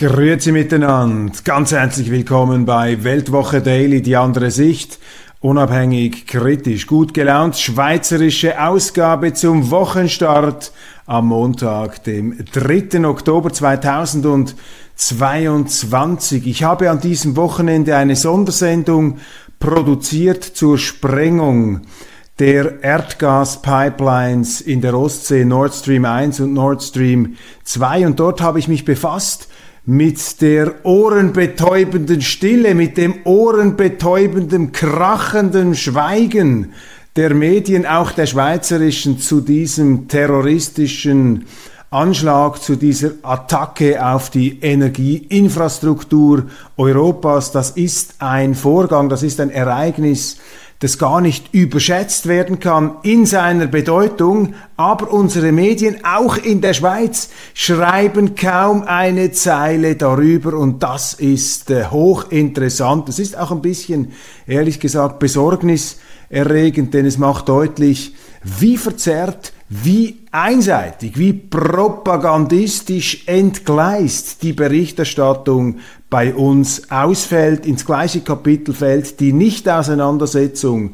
Grüezi miteinander, ganz herzlich willkommen bei Weltwoche Daily, die andere Sicht. Unabhängig, kritisch, gut gelaunt, schweizerische Ausgabe zum Wochenstart am Montag, dem 3. Oktober 2022. Ich habe an diesem Wochenende eine Sondersendung produziert zur Sprengung der Erdgaspipelines in der Ostsee Nord Stream 1 und Nord Stream 2 und dort habe ich mich befasst mit der ohrenbetäubenden Stille, mit dem ohrenbetäubenden, krachenden Schweigen der Medien, auch der schweizerischen, zu diesem terroristischen Anschlag, zu dieser Attacke auf die Energieinfrastruktur Europas. Das ist ein Vorgang, das ist ein Ereignis, das gar nicht überschätzt werden kann in seiner Bedeutung, aber unsere Medien, auch in der Schweiz, schreiben kaum eine Zeile darüber und das ist äh, hochinteressant. Das ist auch ein bisschen, ehrlich gesagt, besorgniserregend, denn es macht deutlich, wie verzerrt, wie einseitig, wie propagandistisch entgleist die Berichterstattung bei uns ausfällt, ins gleiche Kapitel fällt, die Nichtauseinandersetzung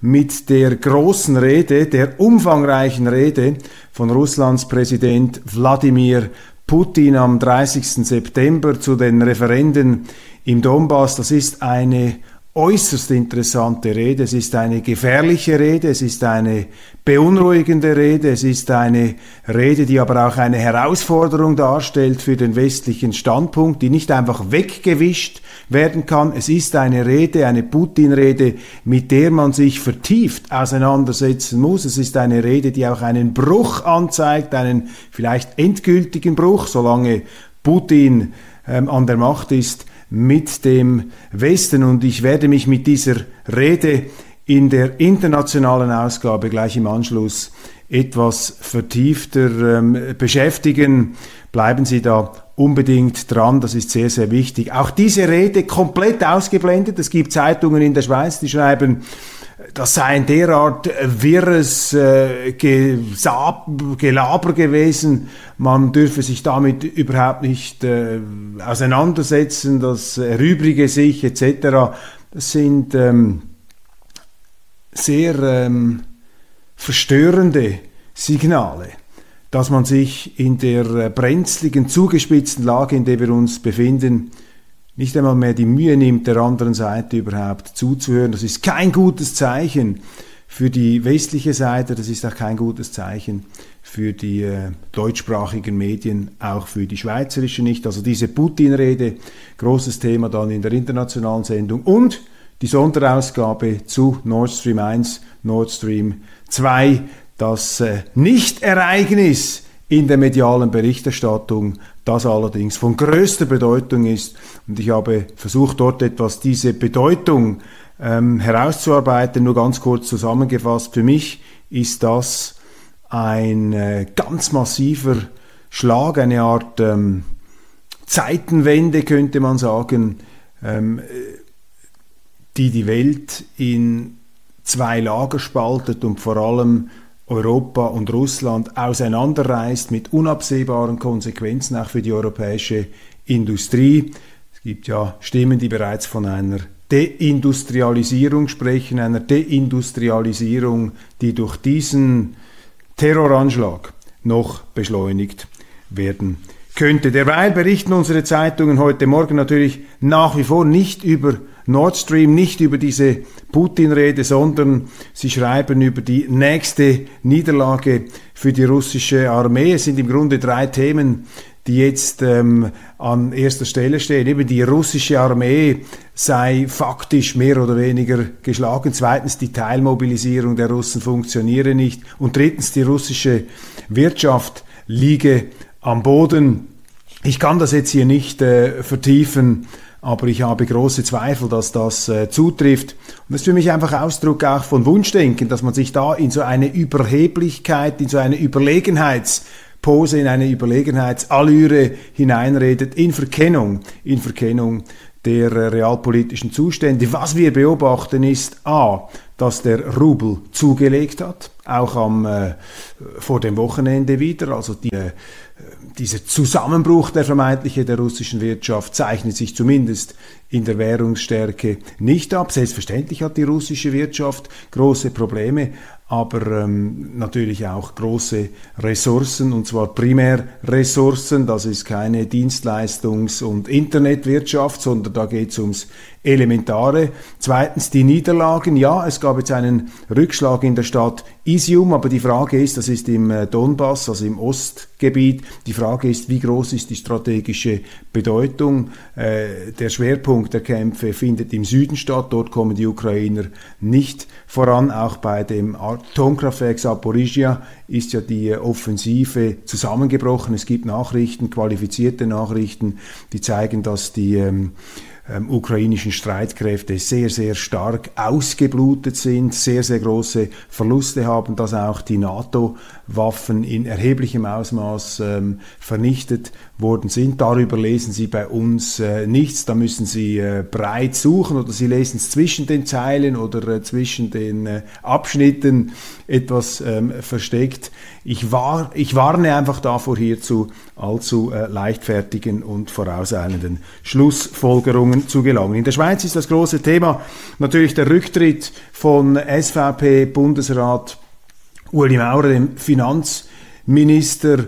mit der großen Rede, der umfangreichen Rede von Russlands Präsident Wladimir Putin am 30. September zu den Referenden im Donbass. Das ist eine äußerst interessante Rede. Es ist eine gefährliche Rede, es ist eine beunruhigende Rede, es ist eine Rede, die aber auch eine Herausforderung darstellt für den westlichen Standpunkt, die nicht einfach weggewischt werden kann. Es ist eine Rede, eine Putin-Rede, mit der man sich vertieft auseinandersetzen muss. Es ist eine Rede, die auch einen Bruch anzeigt, einen vielleicht endgültigen Bruch, solange Putin ähm, an der Macht ist mit dem Westen. Und ich werde mich mit dieser Rede in der internationalen Ausgabe gleich im Anschluss etwas vertiefter ähm, beschäftigen. Bleiben Sie da unbedingt dran, das ist sehr, sehr wichtig. Auch diese Rede komplett ausgeblendet. Es gibt Zeitungen in der Schweiz, die schreiben, das sei ein derart wirres äh, Gelaber gewesen, man dürfe sich damit überhaupt nicht äh, auseinandersetzen, das erübrige sich etc. Das sind ähm, sehr ähm, verstörende Signale, dass man sich in der äh, brenzligen, zugespitzten Lage, in der wir uns befinden, nicht einmal mehr die Mühe nimmt, der anderen Seite überhaupt zuzuhören. Das ist kein gutes Zeichen für die westliche Seite, das ist auch kein gutes Zeichen für die äh, deutschsprachigen Medien, auch für die schweizerische nicht. Also diese Putin-Rede, großes Thema dann in der internationalen Sendung und die Sonderausgabe zu Nord Stream 1, Nord Stream 2, das äh, Nicht-Ereignis in der medialen Berichterstattung das allerdings von größter Bedeutung ist. Und ich habe versucht, dort etwas diese Bedeutung ähm, herauszuarbeiten. Nur ganz kurz zusammengefasst, für mich ist das ein äh, ganz massiver Schlag, eine Art ähm, Zeitenwende, könnte man sagen, ähm, die die Welt in zwei Lager spaltet und vor allem Europa und Russland auseinanderreißt mit unabsehbaren Konsequenzen auch für die europäische Industrie. Es gibt ja Stimmen, die bereits von einer Deindustrialisierung sprechen, einer Deindustrialisierung, die durch diesen Terroranschlag noch beschleunigt werden könnte. Derweil berichten unsere Zeitungen heute Morgen natürlich nach wie vor nicht über Nord Stream, nicht über diese Putin-Rede, sondern sie schreiben über die nächste Niederlage für die russische Armee. Es sind im Grunde drei Themen, die jetzt ähm, an erster Stelle stehen. Eben die russische Armee sei faktisch mehr oder weniger geschlagen. Zweitens, die Teilmobilisierung der Russen funktioniere nicht. Und drittens, die russische Wirtschaft liege am Boden. Ich kann das jetzt hier nicht äh, vertiefen, aber ich habe große Zweifel, dass das äh, zutrifft. Und das ist für mich einfach Ausdruck auch von Wunschdenken, dass man sich da in so eine Überheblichkeit, in so eine Überlegenheitspose, in eine Überlegenheitsallüre hineinredet, in Verkennung, in Verkennung der äh, realpolitischen Zustände. Was wir beobachten ist A, dass der Rubel zugelegt hat, auch am, äh, vor dem Wochenende wieder. Also die, äh, dieser Zusammenbruch der vermeintliche der russischen Wirtschaft zeichnet sich zumindest in der Währungsstärke nicht ab. Selbstverständlich hat die russische Wirtschaft große Probleme, aber ähm, natürlich auch große Ressourcen, und zwar Primärressourcen. Das ist keine Dienstleistungs- und Internetwirtschaft, sondern da geht es ums Elementare. Zweitens die Niederlagen. Ja, es gab jetzt einen Rückschlag in der Stadt Isium, aber die Frage ist, das ist im äh, Donbass, also im Ostgebiet, die Frage ist, wie groß ist die strategische Bedeutung. Äh, der Schwerpunkt der Kämpfe findet im Süden statt, dort kommen die Ukrainer nicht voran, auch bei dem Atomkraftwerk Saporizhia ist ja die Offensive zusammengebrochen. Es gibt Nachrichten, qualifizierte Nachrichten, die zeigen, dass die ähm, ähm, ukrainischen Streitkräfte sehr, sehr stark ausgeblutet sind, sehr, sehr große Verluste haben, dass auch die NATO-Waffen in erheblichem Ausmaß ähm, vernichtet worden sind. Darüber lesen Sie bei uns äh, nichts. Da müssen Sie äh, breit suchen oder Sie lesen es zwischen den Zeilen oder äh, zwischen den äh, Abschnitten etwas ähm, versteckt. Ich, war, ich warne einfach davor, hier zu allzu äh, leichtfertigen und vorauseilenden Schlussfolgerungen zu gelangen. In der Schweiz ist das große Thema natürlich der Rücktritt von SVP-Bundesrat Uli Maurer, dem Finanzminister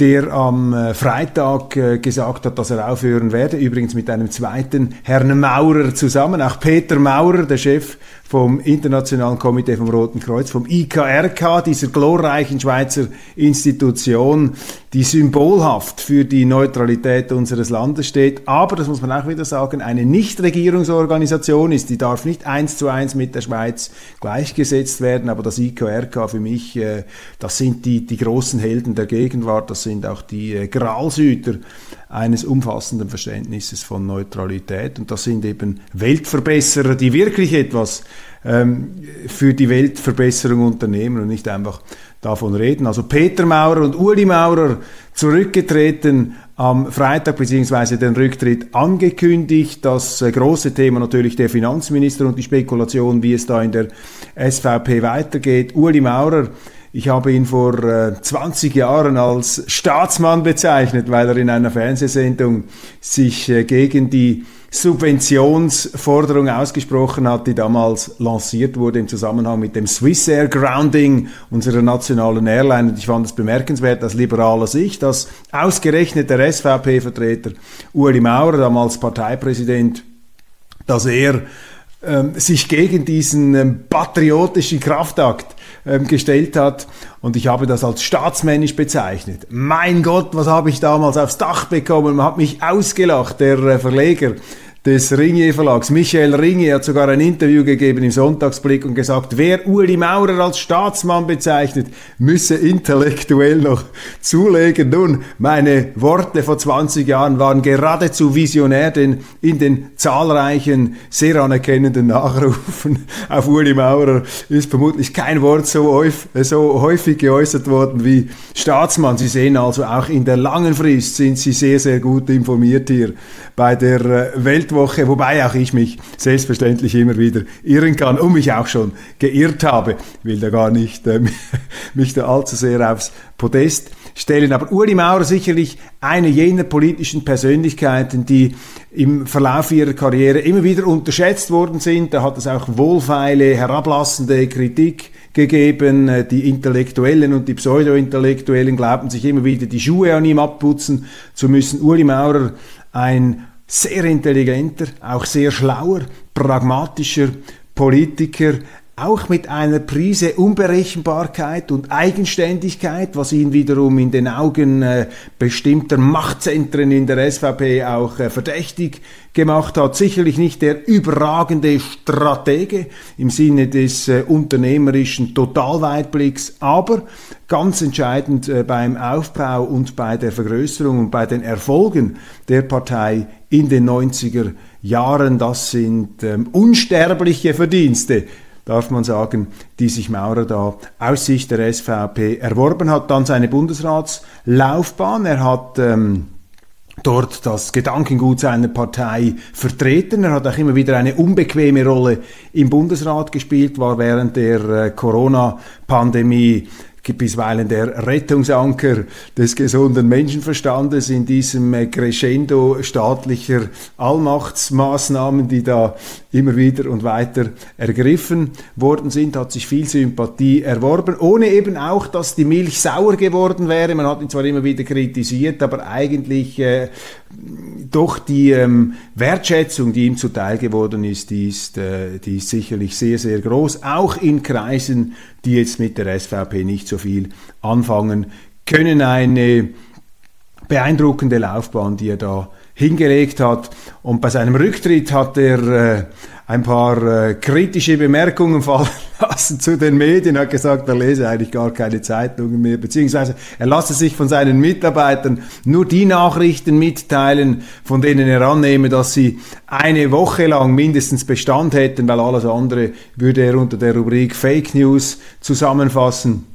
der am äh, Freitag äh, gesagt hat, dass er aufhören werde, übrigens mit einem zweiten Herrn Maurer zusammen, auch Peter Maurer, der Chef vom Internationalen Komitee vom Roten Kreuz, vom IKRK, dieser glorreichen Schweizer Institution, die symbolhaft für die Neutralität unseres Landes steht. Aber, das muss man auch wieder sagen, eine Nichtregierungsorganisation ist, die darf nicht eins zu eins mit der Schweiz gleichgesetzt werden. Aber das IKRK für mich, äh, das sind die, die großen Helden der Gegenwart, das sind auch die äh, Gralshüter eines umfassenden Verständnisses von Neutralität. Und das sind eben Weltverbesserer, die wirklich etwas ähm, für die Weltverbesserung unternehmen und nicht einfach davon reden. Also Peter Maurer und Uli Maurer zurückgetreten am Freitag beziehungsweise den Rücktritt angekündigt. Das äh, große Thema natürlich der Finanzminister und die Spekulation, wie es da in der SVP weitergeht. Uli Maurer ich habe ihn vor äh, 20 Jahren als Staatsmann bezeichnet, weil er in einer Fernsehsendung sich äh, gegen die Subventionsforderung ausgesprochen hat, die damals lanciert wurde im Zusammenhang mit dem Swissair Grounding unserer nationalen Airline. Und ich fand es bemerkenswert aus liberaler Sicht, dass ausgerechnet der SVP-Vertreter Ueli Maurer, damals Parteipräsident, dass er ähm, sich gegen diesen ähm, patriotischen Kraftakt ähm, gestellt hat. Und ich habe das als staatsmännisch bezeichnet. Mein Gott, was habe ich damals aufs Dach bekommen? Man hat mich ausgelacht, der äh, Verleger des Ringier Verlags. Michael Ringier hat sogar ein Interview gegeben im Sonntagsblick und gesagt, wer Uli Maurer als Staatsmann bezeichnet, müsse intellektuell noch zulegen. Nun, meine Worte vor 20 Jahren waren geradezu visionär, denn in den zahlreichen, sehr anerkennenden Nachrufen auf Uli Maurer ist vermutlich kein Wort so, so häufig geäußert worden wie Staatsmann. Sie sehen also auch in der langen Frist sind Sie sehr, sehr gut informiert hier bei der äh, Weltwoche, wobei auch ich mich selbstverständlich immer wieder irren kann und mich auch schon geirrt habe. Ich will da gar nicht äh, mich da allzu sehr aufs Podest stellen. Aber Uli Maurer sicherlich eine jener politischen Persönlichkeiten, die im Verlauf ihrer Karriere immer wieder unterschätzt worden sind. Da hat es auch wohlfeile, herablassende Kritik gegeben. Äh, die Intellektuellen und die Pseudo-Intellektuellen glaubten sich immer wieder die Schuhe an ihm abputzen zu müssen. Uli Maurer ein sehr intelligenter, auch sehr schlauer, pragmatischer Politiker, auch mit einer Prise Unberechenbarkeit und Eigenständigkeit, was ihn wiederum in den Augen äh, bestimmter Machtzentren in der SVP auch äh, verdächtig gemacht hat. Sicherlich nicht der überragende Stratege im Sinne des äh, unternehmerischen Totalweitblicks, aber ganz entscheidend beim Aufbau und bei der Vergrößerung und bei den Erfolgen der Partei in den 90er Jahren. Das sind ähm, unsterbliche Verdienste darf man sagen, die sich Maurer da aus Sicht der SVP erworben hat. Dann seine Bundesratslaufbahn. Er hat ähm, dort das Gedankengut seiner Partei vertreten. Er hat auch immer wieder eine unbequeme Rolle im Bundesrat gespielt, war während der äh, Corona-Pandemie bisweilen der Rettungsanker des gesunden Menschenverstandes in diesem äh, Crescendo staatlicher Allmachtsmaßnahmen, die da immer wieder und weiter ergriffen worden sind, hat sich viel Sympathie erworben, ohne eben auch, dass die Milch sauer geworden wäre. Man hat ihn zwar immer wieder kritisiert, aber eigentlich äh, doch die ähm, Wertschätzung, die ihm zuteil geworden ist, die ist, äh, die ist sicherlich sehr, sehr groß, auch in Kreisen, die jetzt mit der SVP nicht so viel anfangen können. Eine beeindruckende Laufbahn, die er da hingelegt hat. Und bei seinem Rücktritt hat er äh, ein paar äh, kritische Bemerkungen fallen lassen zu den Medien, hat gesagt, er lese eigentlich gar keine Zeitungen mehr, beziehungsweise er lasse sich von seinen Mitarbeitern nur die Nachrichten mitteilen, von denen er annehme, dass sie eine Woche lang mindestens Bestand hätten, weil alles andere würde er unter der Rubrik Fake News zusammenfassen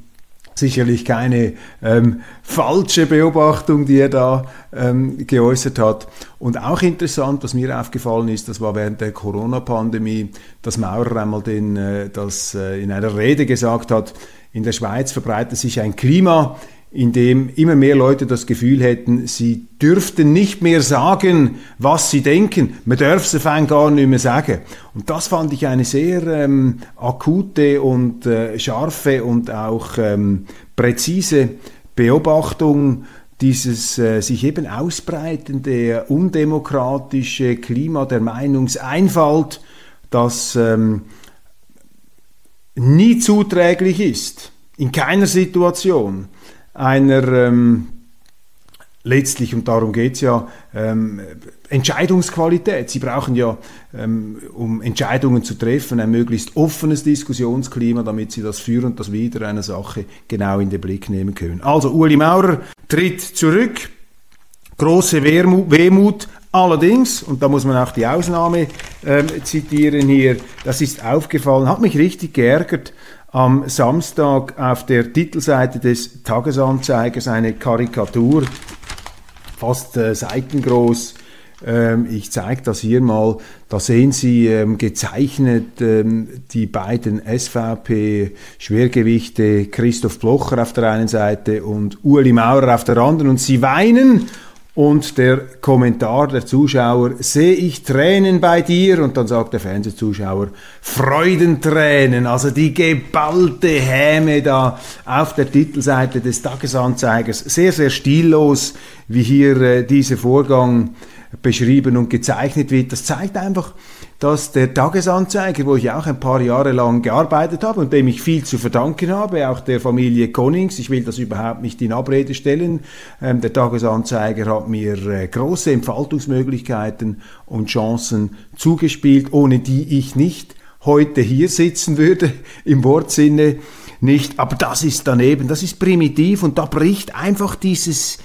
sicherlich keine ähm, falsche Beobachtung, die er da ähm, geäußert hat. Und auch interessant, was mir aufgefallen ist, das war während der Corona-Pandemie, dass Maurer einmal den, äh, das äh, in einer Rede gesagt hat, in der Schweiz verbreitet sich ein Klima, in dem immer mehr Leute das Gefühl hätten, sie dürften nicht mehr sagen, was sie denken. Man dürfte es gar nicht mehr sagen. Und das fand ich eine sehr ähm, akute und äh, scharfe und auch ähm, präzise Beobachtung dieses äh, sich eben ausbreitende undemokratische Klima der Meinungseinfalt, das ähm, nie zuträglich ist, in keiner Situation einer ähm, letztlich, und darum geht es ja, ähm, Entscheidungsqualität. Sie brauchen ja, ähm, um Entscheidungen zu treffen, ein möglichst offenes Diskussionsklima, damit Sie das Für und das Wider einer Sache genau in den Blick nehmen können. Also Uli Maurer tritt zurück, große Wehmut, allerdings, und da muss man auch die Ausnahme ähm, zitieren hier, das ist aufgefallen, hat mich richtig geärgert, am Samstag auf der Titelseite des Tagesanzeigers eine Karikatur, fast äh, seitengroß. Ähm, ich zeige das hier mal. Da sehen Sie ähm, gezeichnet ähm, die beiden SVP-Schwergewichte Christoph Blocher auf der einen Seite und Ueli Maurer auf der anderen. Und sie weinen und der Kommentar der Zuschauer, sehe ich Tränen bei dir? Und dann sagt der Fernsehzuschauer, Freudentränen, also die geballte Häme da auf der Titelseite des Tagesanzeigers. Sehr, sehr stillos, wie hier äh, dieser Vorgang beschrieben und gezeichnet wird. Das zeigt einfach, dass der Tagesanzeiger, wo ich auch ein paar Jahre lang gearbeitet habe und dem ich viel zu verdanken habe, auch der Familie Konings, ich will das überhaupt nicht in Abrede stellen, ähm, der Tagesanzeiger hat mir äh, große Entfaltungsmöglichkeiten und Chancen zugespielt, ohne die ich nicht heute hier sitzen würde, im Wortsinne nicht. Aber das ist daneben, das ist primitiv und da bricht einfach dieses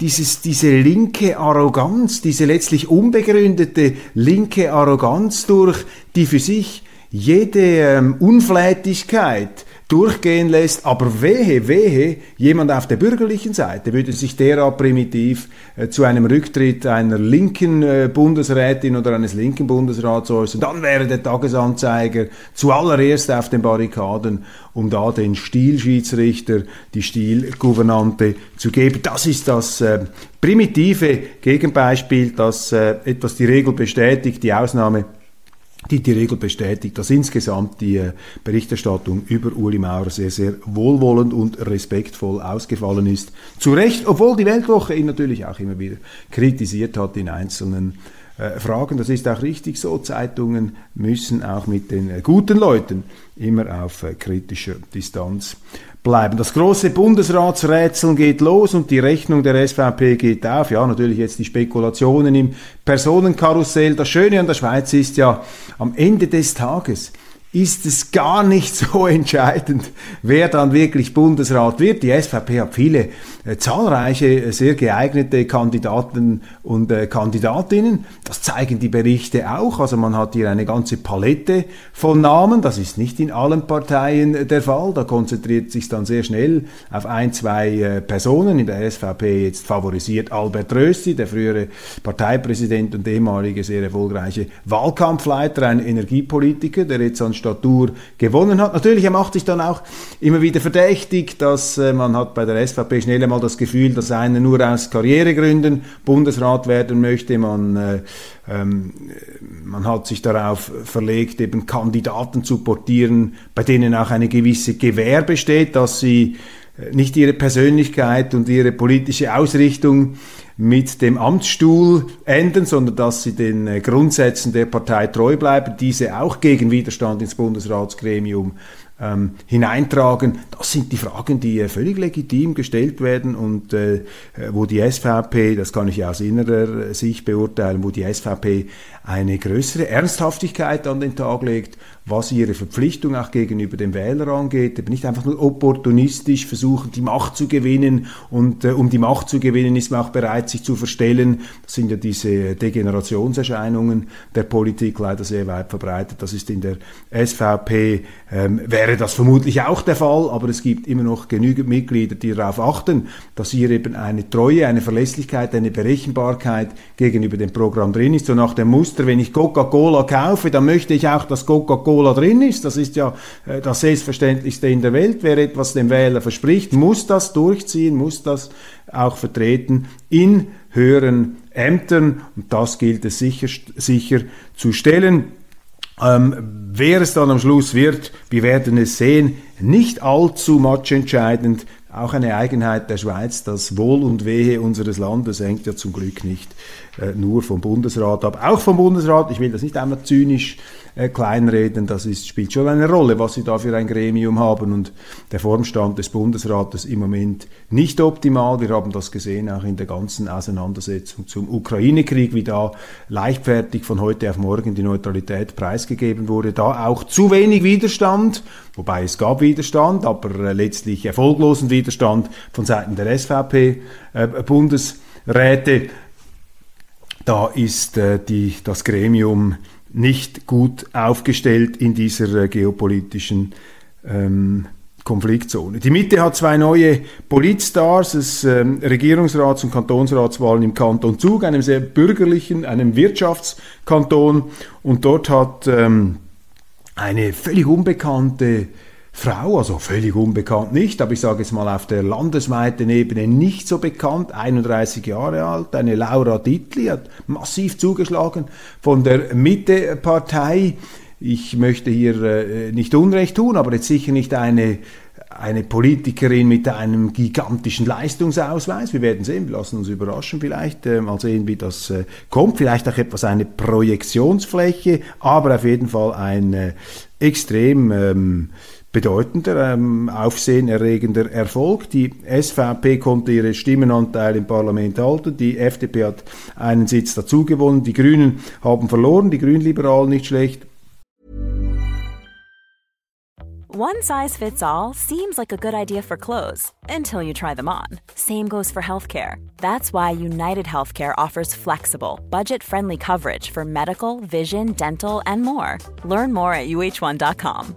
dieses, diese linke Arroganz, diese letztlich unbegründete linke Arroganz durch, die für sich jede ähm, Unflätigkeit durchgehen lässt, aber wehe, wehe, jemand auf der bürgerlichen Seite würde sich derart primitiv äh, zu einem Rücktritt einer linken äh, Bundesrätin oder eines linken Bundesrats äußern, dann wäre der Tagesanzeiger zuallererst auf den Barrikaden, um da den Stilschiedsrichter, die Stilgouvernante zu geben. Das ist das äh, primitive Gegenbeispiel, das äh, etwas die Regel bestätigt, die Ausnahme die die Regel bestätigt, dass insgesamt die äh, Berichterstattung über Uli Maurer sehr, sehr wohlwollend und respektvoll ausgefallen ist. Zu Recht, obwohl die Weltwoche ihn natürlich auch immer wieder kritisiert hat in einzelnen äh, fragen. Das ist auch richtig so. Zeitungen müssen auch mit den äh, guten Leuten immer auf äh, kritischer Distanz bleiben. Das große Bundesratsrätseln geht los und die Rechnung der SVP geht auf. Ja, natürlich jetzt die Spekulationen im Personenkarussell. Das Schöne an der Schweiz ist ja, am Ende des Tages ist es gar nicht so entscheidend, wer dann wirklich Bundesrat wird. Die SVP hat viele äh, zahlreiche, äh, sehr geeignete Kandidaten und äh, Kandidatinnen. Das zeigen die Berichte auch. Also man hat hier eine ganze Palette von Namen. Das ist nicht in allen Parteien äh, der Fall. Da konzentriert sich dann sehr schnell auf ein, zwei äh, Personen. In der SVP jetzt favorisiert Albert Rösti, der frühere Parteipräsident und ehemalige sehr erfolgreiche Wahlkampfleiter, ein Energiepolitiker, der jetzt an Statur gewonnen hat. Natürlich, er macht sich dann auch immer wieder verdächtig, dass äh, man hat bei der SVP schnell einmal das Gefühl, dass einer nur aus Karrieregründen Bundesrat werden möchte. Man, äh, ähm, man hat sich darauf verlegt, eben Kandidaten zu portieren, bei denen auch eine gewisse Gewähr besteht, dass sie äh, nicht ihre Persönlichkeit und ihre politische Ausrichtung mit dem Amtsstuhl enden, sondern dass sie den äh, Grundsätzen der Partei treu bleiben, diese auch gegen Widerstand ins Bundesratsgremium ähm, hineintragen. Das sind die Fragen, die äh, völlig legitim gestellt werden und äh, wo die SVP, das kann ich aus innerer Sicht beurteilen, wo die SVP eine größere Ernsthaftigkeit an den Tag legt, was ihre Verpflichtung auch gegenüber dem Wähler angeht, eben nicht einfach nur opportunistisch versuchen, die Macht zu gewinnen und äh, um die Macht zu gewinnen ist man auch bereit, sich zu verstellen. Das sind ja diese Degenerationserscheinungen der Politik leider sehr weit verbreitet. Das ist in der SVP, ähm, wäre das vermutlich auch der Fall, aber es gibt immer noch genügend Mitglieder, die darauf achten, dass hier eben eine Treue, eine Verlässlichkeit, eine Berechenbarkeit gegenüber dem Programm drin ist, so nach dem Muster, wenn ich Coca-Cola kaufe, dann möchte ich auch, dass Coca-Cola drin ist. Das ist ja äh, das Selbstverständlichste in der Welt. Wer etwas dem Wähler verspricht, muss das durchziehen, muss das auch vertreten in höheren Ämtern. Und das gilt es sicher, sicher zu stellen. Ähm, wer es dann am Schluss wird, wir werden es sehen, nicht allzu matchentscheidend auch eine Eigenheit der Schweiz, das Wohl und Wehe unseres Landes hängt ja zum Glück nicht äh, nur vom Bundesrat ab. Auch vom Bundesrat, ich will das nicht einmal zynisch äh, kleinreden, das ist, spielt schon eine Rolle, was sie da für ein Gremium haben und der Formstand des Bundesrates im Moment nicht optimal. Wir haben das gesehen auch in der ganzen Auseinandersetzung zum Ukraine-Krieg, wie da leichtfertig von heute auf morgen die Neutralität preisgegeben wurde. Da auch zu wenig Widerstand, wobei es gab Widerstand, aber äh, letztlich erfolglosen Widerstand von Seiten der SVP-Bundesräte. Äh, da ist äh, die, das Gremium nicht gut aufgestellt in dieser äh, geopolitischen ähm, Konfliktzone. Die Mitte hat zwei neue Politstars, es ähm, Regierungsrats- und Kantonsratswahlen im Kanton Zug, einem sehr bürgerlichen, einem Wirtschaftskanton. Und dort hat ähm, eine völlig unbekannte Frau, also völlig unbekannt nicht, aber ich sage jetzt mal auf der landesweiten Ebene nicht so bekannt, 31 Jahre alt, eine Laura Dittli, hat massiv zugeschlagen von der Mitte-Partei. Ich möchte hier äh, nicht Unrecht tun, aber jetzt sicher nicht eine eine Politikerin mit einem gigantischen Leistungsausweis. Wir werden sehen, wir lassen uns überraschen vielleicht, äh, mal sehen, wie das äh, kommt. Vielleicht auch etwas eine Projektionsfläche, aber auf jeden Fall ein extrem ähm, bedeutender, ähm, aufsehenerregender Erfolg. Die SVP konnte ihre Stimmenanteil im Parlament halten, die FDP hat einen Sitz dazu gewonnen, die Grünen haben verloren, die Grünliberalen nicht schlecht. One size fits all seems like a good idea for clothes until you try them on. Same goes for healthcare. That's why United Healthcare offers flexible, budget-friendly coverage for medical, vision, dental, and more. Learn more at uh1.com.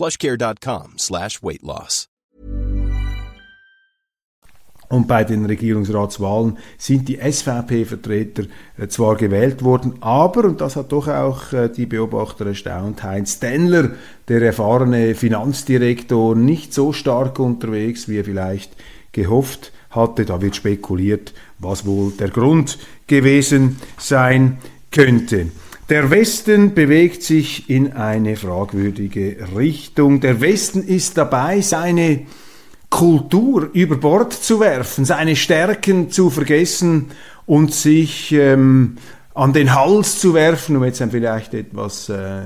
plushcare.com slash weight loss. Und bei den Regierungsratswahlen sind die SVP-Vertreter äh, zwar gewählt worden, aber, und das hat doch auch äh, die Beobachter erstaunt, Heinz Stenler, der erfahrene Finanzdirektor, nicht so stark unterwegs, wie er vielleicht gehofft hatte. Da wird spekuliert, was wohl der Grund gewesen sein könnte. Der Westen bewegt sich in eine fragwürdige Richtung. Der Westen ist dabei, seine Kultur über Bord zu werfen, seine Stärken zu vergessen und sich ähm, an den Hals zu werfen, um jetzt ein vielleicht etwas äh,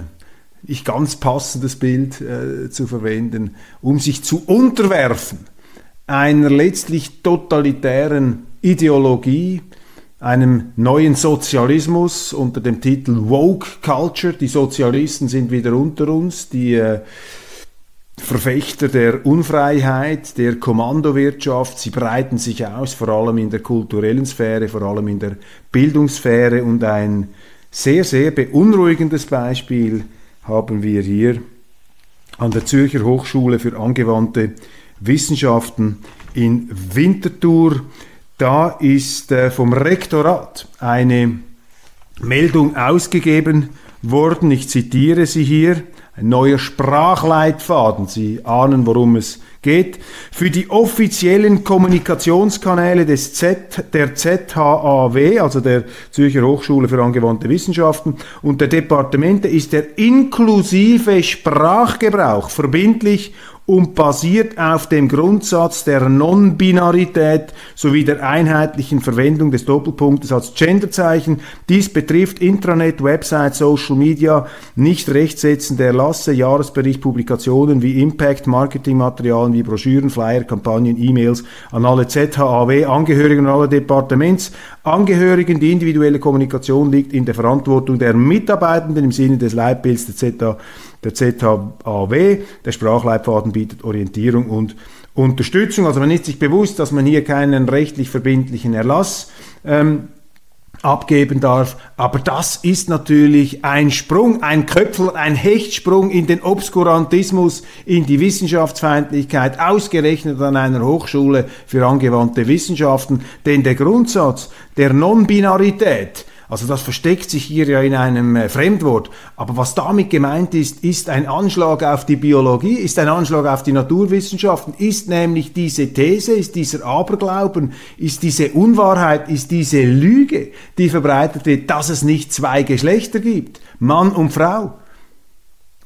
nicht ganz passendes Bild äh, zu verwenden, um sich zu unterwerfen einer letztlich totalitären Ideologie, einem neuen Sozialismus unter dem Titel Woke Culture. Die Sozialisten sind wieder unter uns, die äh, Verfechter der Unfreiheit, der Kommandowirtschaft. Sie breiten sich aus, vor allem in der kulturellen Sphäre, vor allem in der Bildungssphäre. Und ein sehr, sehr beunruhigendes Beispiel haben wir hier an der Zürcher Hochschule für angewandte Wissenschaften in Winterthur. Da ist äh, vom Rektorat eine Meldung ausgegeben worden. Ich zitiere sie hier ein neuer Sprachleitfaden. Sie ahnen, worum es geht. Für die offiziellen Kommunikationskanäle des Z, der ZHAW, also der Zürcher Hochschule für angewandte Wissenschaften und der Departemente ist der inklusive Sprachgebrauch verbindlich und basiert auf dem Grundsatz der Non-Binarität sowie der einheitlichen Verwendung des Doppelpunktes als Genderzeichen. Dies betrifft Intranet, Website, Social Media, nicht rechtsetzende Erlasse, Jahresbericht, Publikationen wie Impact, Marketingmaterialien wie Broschüren, Flyer, Kampagnen, E-Mails an alle ZHAW, Angehörigen und alle Departementsangehörigen. Die individuelle Kommunikation liegt in der Verantwortung der Mitarbeitenden im Sinne des Leitbilds der ZHAW der ZHAW. Der Sprachleitfaden bietet Orientierung und Unterstützung. Also man ist sich bewusst, dass man hier keinen rechtlich verbindlichen Erlass ähm, abgeben darf. Aber das ist natürlich ein Sprung, ein Köpfel, ein Hechtsprung in den Obskurantismus, in die Wissenschaftsfeindlichkeit, ausgerechnet an einer Hochschule für angewandte Wissenschaften. Denn der Grundsatz der Non-Binarität, also das versteckt sich hier ja in einem äh, Fremdwort. Aber was damit gemeint ist, ist ein Anschlag auf die Biologie, ist ein Anschlag auf die Naturwissenschaften, ist nämlich diese These, ist dieser Aberglauben, ist diese Unwahrheit, ist diese Lüge, die verbreitet wird, dass es nicht zwei Geschlechter gibt, Mann und Frau.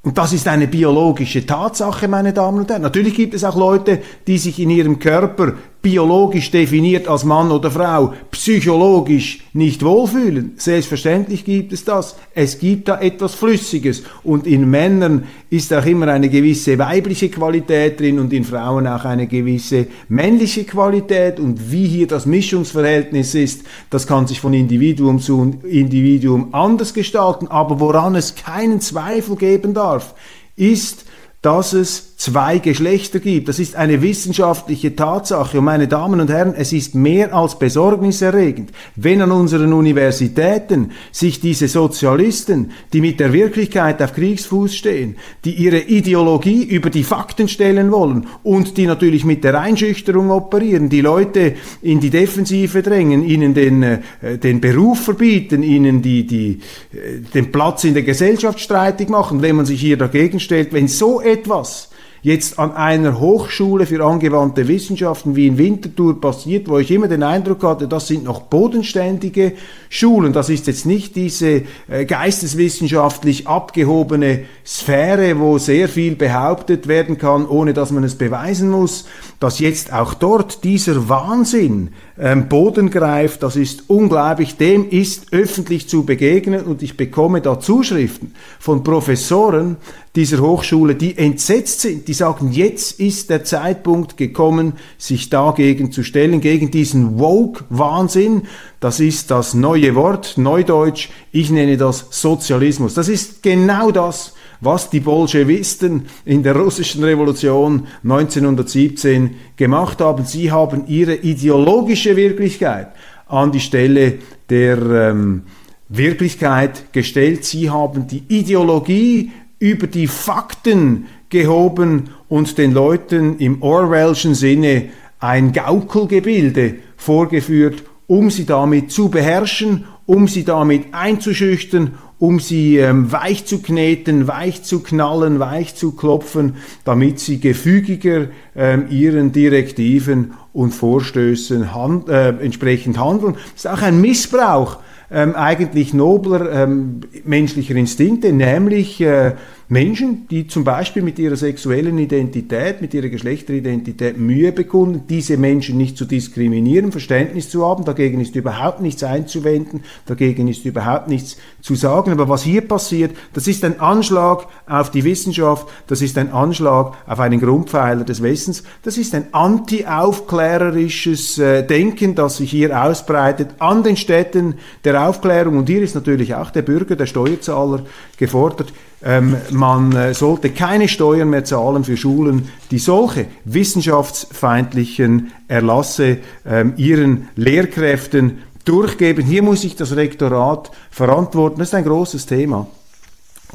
Und das ist eine biologische Tatsache, meine Damen und Herren. Natürlich gibt es auch Leute, die sich in ihrem Körper biologisch definiert als Mann oder Frau, psychologisch nicht wohlfühlen. Selbstverständlich gibt es das. Es gibt da etwas Flüssiges. Und in Männern ist auch immer eine gewisse weibliche Qualität drin und in Frauen auch eine gewisse männliche Qualität. Und wie hier das Mischungsverhältnis ist, das kann sich von Individuum zu Individuum anders gestalten. Aber woran es keinen Zweifel geben darf, ist, dass es zwei Geschlechter gibt. Das ist eine wissenschaftliche Tatsache. Und meine Damen und Herren, es ist mehr als besorgniserregend, wenn an unseren Universitäten sich diese Sozialisten, die mit der Wirklichkeit auf Kriegsfuß stehen, die ihre Ideologie über die Fakten stellen wollen und die natürlich mit der Einschüchterung operieren, die Leute in die Defensive drängen, ihnen den, äh, den Beruf verbieten, ihnen die, die, äh, den Platz in der Gesellschaft streitig machen, wenn man sich hier dagegen stellt, wenn so etwas jetzt an einer Hochschule für angewandte Wissenschaften wie in Winterthur passiert, wo ich immer den Eindruck hatte, das sind noch bodenständige Schulen. Das ist jetzt nicht diese äh, geisteswissenschaftlich abgehobene Sphäre, wo sehr viel behauptet werden kann, ohne dass man es beweisen muss, dass jetzt auch dort dieser Wahnsinn ähm, Boden greift, das ist unglaublich, dem ist öffentlich zu begegnen. Und ich bekomme da Zuschriften von Professoren dieser Hochschule, die entsetzt sind, die sagen, jetzt ist der Zeitpunkt gekommen, sich dagegen zu stellen, gegen diesen Woke-Wahnsinn, das ist das neue Wort, Neudeutsch, ich nenne das Sozialismus. Das ist genau das, was die Bolschewisten in der russischen Revolution 1917 gemacht haben. Sie haben ihre ideologische Wirklichkeit an die Stelle der ähm, Wirklichkeit gestellt. Sie haben die Ideologie über die Fakten gehoben und den Leuten im Orwellschen Sinne ein Gaukelgebilde vorgeführt, um sie damit zu beherrschen, um sie damit einzuschüchtern, um sie ähm, weich zu kneten, weich zu knallen, weich zu klopfen, damit sie gefügiger ähm, ihren Direktiven und Vorstößen hand, äh, entsprechend handeln. Das ist auch ein Missbrauch ähm, eigentlich nobler ähm, menschlicher Instinkte, nämlich äh, Menschen, die zum Beispiel mit ihrer sexuellen Identität, mit ihrer Geschlechteridentität Mühe bekunden, diese Menschen nicht zu diskriminieren, Verständnis zu haben, dagegen ist überhaupt nichts einzuwenden, dagegen ist überhaupt nichts zu sagen. Aber was hier passiert, das ist ein Anschlag auf die Wissenschaft, das ist ein Anschlag auf einen Grundpfeiler des Wissens, das ist ein anti-aufklärerisches äh, Denken, das sich hier ausbreitet an den Städten der Aufklärung. Und hier ist natürlich auch der Bürger, der Steuerzahler gefordert, ähm, man äh, sollte keine Steuern mehr zahlen für Schulen, die solche wissenschaftsfeindlichen Erlasse ähm, ihren Lehrkräften durchgeben. Hier muss sich das Rektorat verantworten. Das ist ein großes Thema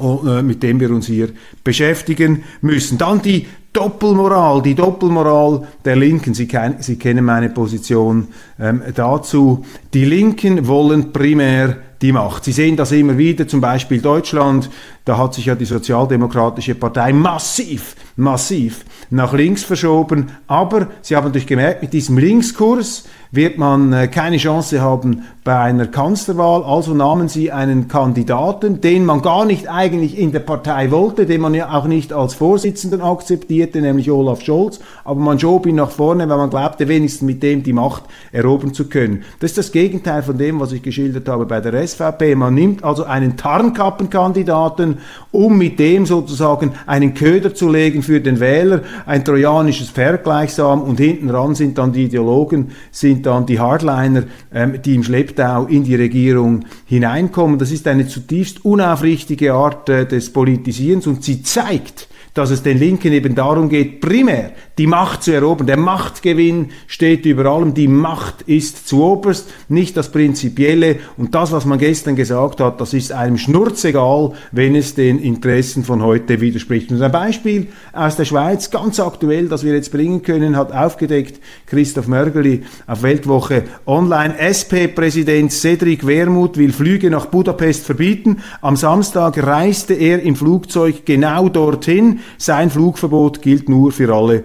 äh, mit dem wir uns hier beschäftigen müssen. Dann die Doppelmoral, die Doppelmoral der Linken. Sie, Sie kennen meine Position ähm, dazu. Die Linken wollen primär die Macht. Sie sehen das immer wieder, zum Beispiel Deutschland, da hat sich ja die Sozialdemokratische Partei massiv, massiv nach links verschoben, aber Sie haben natürlich gemerkt, mit diesem Linkskurs wird man äh, keine Chance haben bei einer Kanzlerwahl, also nahmen Sie einen Kandidaten, den man gar nicht eigentlich in der Partei wollte, den man ja auch nicht als Vorsitzenden akzeptierte, nämlich Olaf Scholz, aber man schob ihn nach vorne, weil man glaubte, wenigstens mit dem die Macht erobern zu können. Das ist das Gegenteil von dem, was ich geschildert habe bei der SVP. Man nimmt also einen Tarnkappenkandidaten, um mit dem sozusagen einen Köder zu legen für den Wähler, ein trojanisches Pferd gleichsam und hinten ran sind dann die Ideologen, sind dann die Hardliner, ähm, die im Schlepptau in die Regierung hineinkommen. Das ist eine zutiefst unaufrichtige Art äh, des Politisierens und sie zeigt, dass es den Linken eben darum geht, primär die Macht zu erobern. Der Machtgewinn steht über allem. Die Macht ist zu oberst, nicht das Prinzipielle. Und das, was man gestern gesagt hat, das ist einem schnurzegal, wenn es den Interessen von heute widerspricht. Und ein Beispiel aus der Schweiz, ganz aktuell, das wir jetzt bringen können, hat aufgedeckt Christoph Mörgeli auf Weltwoche Online. SP-Präsident Cedric Wermuth will Flüge nach Budapest verbieten. Am Samstag reiste er im Flugzeug genau dorthin. Sein Flugverbot gilt nur für alle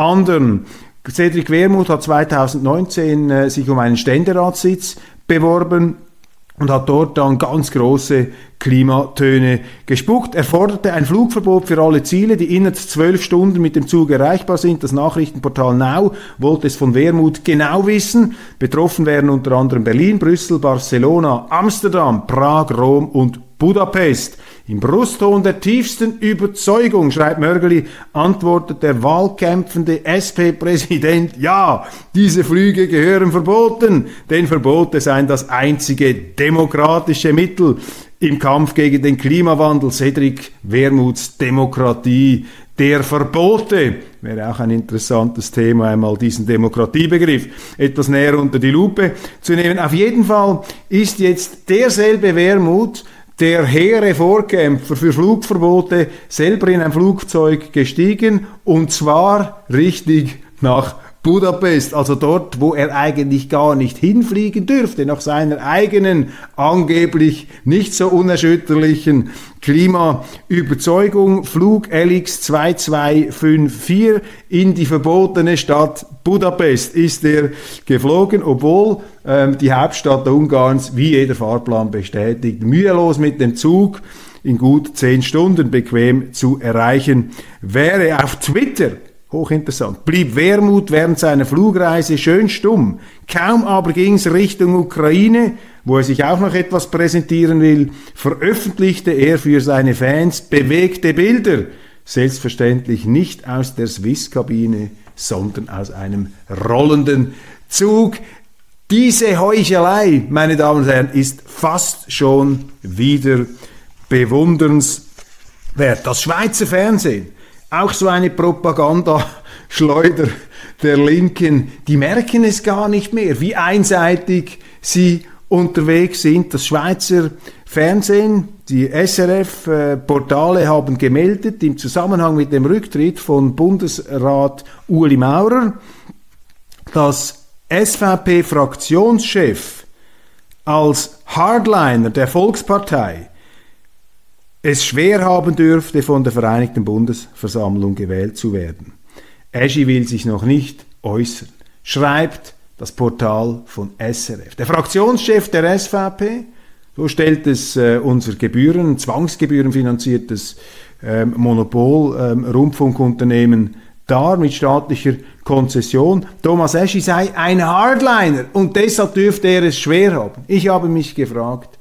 anderen. Cedric Wermuth hat 2019 äh, sich um einen Ständeratssitz beworben und hat dort dann ganz große Klimatöne gespuckt. Er forderte ein Flugverbot für alle Ziele, die innerhalb zwölf Stunden mit dem Zug erreichbar sind. Das Nachrichtenportal Now wollte es von Wermut genau wissen. Betroffen wären unter anderem Berlin, Brüssel, Barcelona, Amsterdam, Prag, Rom und Budapest. Im Brustton der tiefsten Überzeugung, schreibt Mörgeli, antwortet der wahlkämpfende SP-Präsident, ja, diese Flüge gehören verboten, denn Verbote seien das einzige demokratische Mittel im Kampf gegen den Klimawandel. Cedric Wermuths Demokratie der Verbote wäre auch ein interessantes Thema, einmal diesen Demokratiebegriff etwas näher unter die Lupe zu nehmen. Auf jeden Fall ist jetzt derselbe Wermut, der hehre Vorkämpfer für Flugverbote selber in ein Flugzeug gestiegen und zwar richtig nach Budapest, also dort, wo er eigentlich gar nicht hinfliegen dürfte, nach seiner eigenen angeblich nicht so unerschütterlichen Klimaüberzeugung. Flug LX 2254 in die verbotene Stadt Budapest ist er geflogen, obwohl ähm, die Hauptstadt Ungarns, wie jeder Fahrplan bestätigt, mühelos mit dem Zug in gut zehn Stunden bequem zu erreichen wäre. Auf Twitter Hochinteressant. Blieb Wermut während seiner Flugreise schön stumm. Kaum aber ging's Richtung Ukraine, wo er sich auch noch etwas präsentieren will, veröffentlichte er für seine Fans bewegte Bilder. Selbstverständlich nicht aus der Swiss-Kabine, sondern aus einem rollenden Zug. Diese Heuchelei, meine Damen und Herren, ist fast schon wieder bewundernswert. Das Schweizer Fernsehen auch so eine Propagandaschleuder der Linken, die merken es gar nicht mehr, wie einseitig sie unterwegs sind. Das Schweizer Fernsehen, die SRF-Portale haben gemeldet im Zusammenhang mit dem Rücktritt von Bundesrat Uli Maurer, dass SVP-Fraktionschef als Hardliner der Volkspartei es schwer haben dürfte, von der Vereinigten Bundesversammlung gewählt zu werden. Eschi will sich noch nicht äußern, schreibt das Portal von SRF. Der Fraktionschef der SVP, so stellt es äh, unser Gebühren, zwangsgebührenfinanziertes ähm, Monopol ähm, Rundfunkunternehmen dar mit staatlicher Konzession. Thomas Eschi sei ein Hardliner und deshalb dürfte er es schwer haben. Ich habe mich gefragt,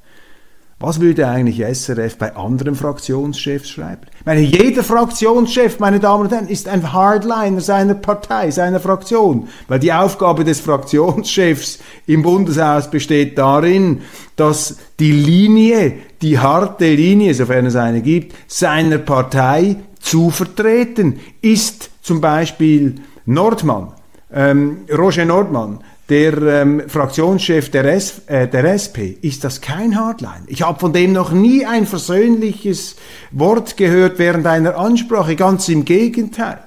was würde eigentlich SRF bei anderen Fraktionschefs schreiben? Ich meine, jeder Fraktionschef, meine Damen und Herren, ist ein Hardliner seiner Partei, seiner Fraktion. Weil die Aufgabe des Fraktionschefs im Bundeshaus besteht darin, dass die Linie, die harte Linie, sofern es eine gibt, seiner Partei zu vertreten. Ist zum Beispiel Nordmann, ähm, Roger Nordmann, der ähm, Fraktionschef der, S, äh, der SP, ist das kein Hardline. Ich habe von dem noch nie ein versöhnliches Wort gehört während einer Ansprache, ganz im Gegenteil.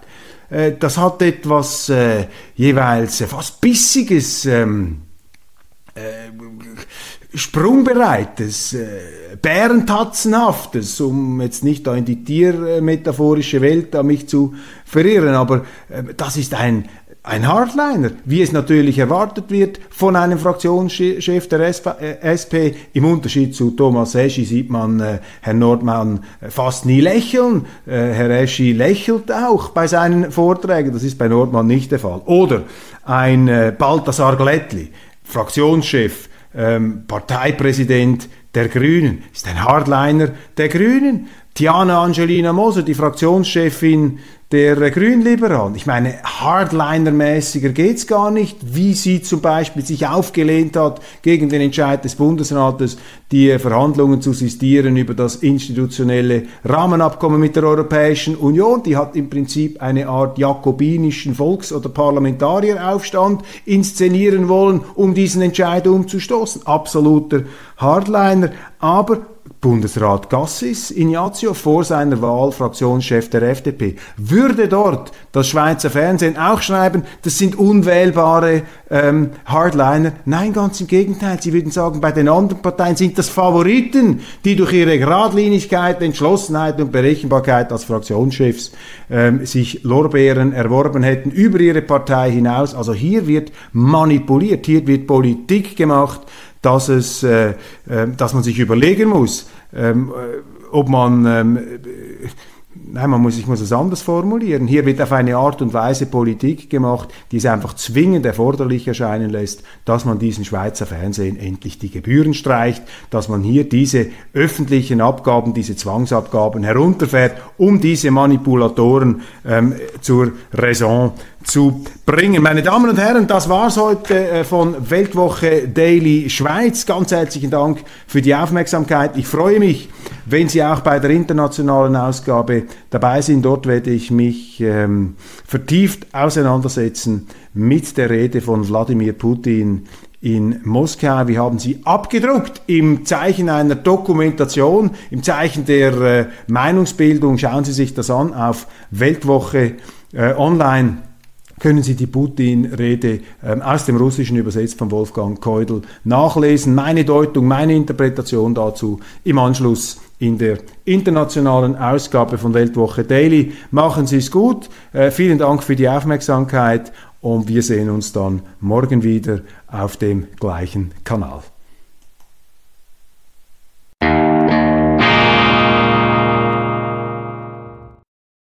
Äh, das hat etwas äh, jeweils fast Bissiges, ähm, äh, Sprungbereites, äh, Bärentatzenhaftes, um jetzt nicht da in die tiermetaphorische Welt da mich zu verirren, aber äh, das ist ein, ein Hardliner, wie es natürlich erwartet wird von einem Fraktionschef der SP. Äh, Im Unterschied zu Thomas Eschi sieht man äh, Herrn Nordmann äh, fast nie lächeln. Äh, Herr Eschi lächelt auch bei seinen Vorträgen. Das ist bei Nordmann nicht der Fall. Oder ein äh, Balthasar Glättli, Fraktionschef, ähm, Parteipräsident der Grünen, ist ein Hardliner der Grünen. Tiana Angelina Moser, die Fraktionschefin der Grünliberalen. Ich meine, Hardliner-mäßiger geht's gar nicht, wie sie zum Beispiel sich aufgelehnt hat gegen den Entscheid des Bundesrates, die Verhandlungen zu sistieren über das institutionelle Rahmenabkommen mit der Europäischen Union. Die hat im Prinzip eine Art jakobinischen Volks- oder Parlamentarieraufstand inszenieren wollen, um diesen Entscheid umzustoßen. Absoluter Hardliner, aber Bundesrat Gassis, Ignazio, vor seiner Wahl Fraktionschef der FDP, würde dort das Schweizer Fernsehen auch schreiben, das sind unwählbare ähm, Hardliner. Nein, ganz im Gegenteil. Sie würden sagen, bei den anderen Parteien sind das Favoriten, die durch ihre Geradlinigkeit, Entschlossenheit und Berechenbarkeit als Fraktionschefs ähm, sich Lorbeeren erworben hätten über ihre Partei hinaus. Also hier wird manipuliert, hier wird Politik gemacht dass, es, äh, äh, dass man sich überlegen muss, ähm, äh, ob man ähm, Nein, man muss, ich muss es anders formulieren. Hier wird auf eine Art und Weise Politik gemacht, die es einfach zwingend erforderlich erscheinen lässt, dass man diesen Schweizer Fernsehen endlich die Gebühren streicht, dass man hier diese öffentlichen Abgaben, diese Zwangsabgaben herunterfährt, um diese Manipulatoren ähm, zur Raison zu bringen. Meine Damen und Herren, das war's heute äh, von Weltwoche Daily Schweiz. Ganz herzlichen Dank für die Aufmerksamkeit. Ich freue mich, wenn Sie auch bei der internationalen Ausgabe dabei sind. Dort werde ich mich ähm, vertieft auseinandersetzen mit der Rede von Wladimir Putin in Moskau. Wir haben sie abgedruckt im Zeichen einer Dokumentation, im Zeichen der äh, Meinungsbildung. Schauen Sie sich das an auf Weltwoche äh, online können Sie die Putin-Rede ähm, aus dem Russischen übersetzt von Wolfgang Keudel nachlesen. Meine Deutung, meine Interpretation dazu im Anschluss in der internationalen Ausgabe von Weltwoche Daily. Machen Sie es gut. Äh, vielen Dank für die Aufmerksamkeit und wir sehen uns dann morgen wieder auf dem gleichen Kanal.